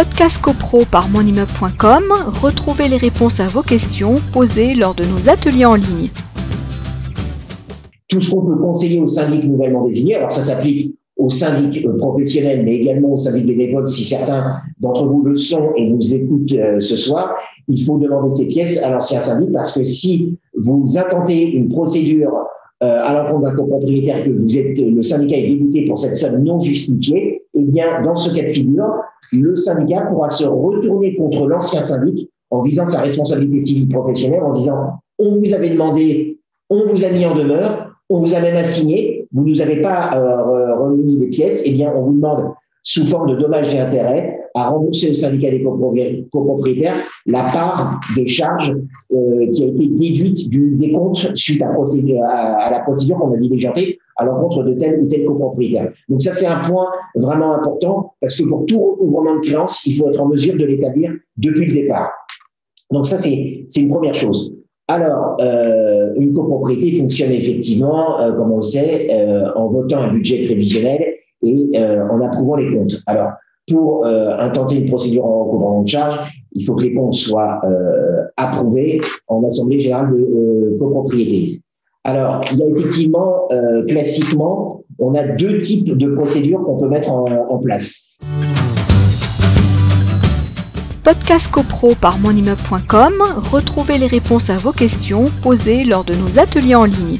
Podcast CoPro par monimmeuble.com, retrouvez les réponses à vos questions posées lors de nos ateliers en ligne. Tout ce qu'on peut conseiller au syndic nouvellement désigné, alors ça s'applique aux syndic euh, professionnels, mais également aux syndic bénévoles, si certains d'entre vous le sont et nous écoutent euh, ce soir, il faut demander ces pièces à l'ancien syndic parce que si vous intentez une procédure à l'encontre d'un copropriétaire que vous êtes, le syndicat est débuté pour cette somme non justifiée, eh bien, dans ce cas de figure, le syndicat pourra se retourner contre l'ancien syndic en visant sa responsabilité civile professionnelle, en disant on vous avait demandé, on vous a mis en demeure, on vous a même assigné, vous nous avez pas euh, remis les pièces, eh bien, on vous demande sous forme de dommages et intérêts à rembourser au syndicat des copropriétaires la part des charges euh, qui a été déduite du décompte suite à, à, la procédure qu'on a diligentée à l'encontre de tel ou tel copropriétaire. Donc ça, c'est un point vraiment important parce que pour tout recouvrement de créances, il faut être en mesure de l'établir depuis le départ. Donc ça, c'est une première chose. Alors, euh, une copropriété fonctionne effectivement, euh, comme on le sait, euh, en votant un budget prévisionnel et euh, en approuvant les comptes. Alors, pour euh, intenter une procédure en recouvrement de charge, il faut que les comptes soient euh, approuvés en assemblée générale de copropriété. Alors, il y a effectivement, classiquement, on a deux types de procédures qu'on peut mettre en, place. Podcast CoPro par monimmeuble.com, retrouvez les réponses à vos questions posées lors de nos ateliers en ligne.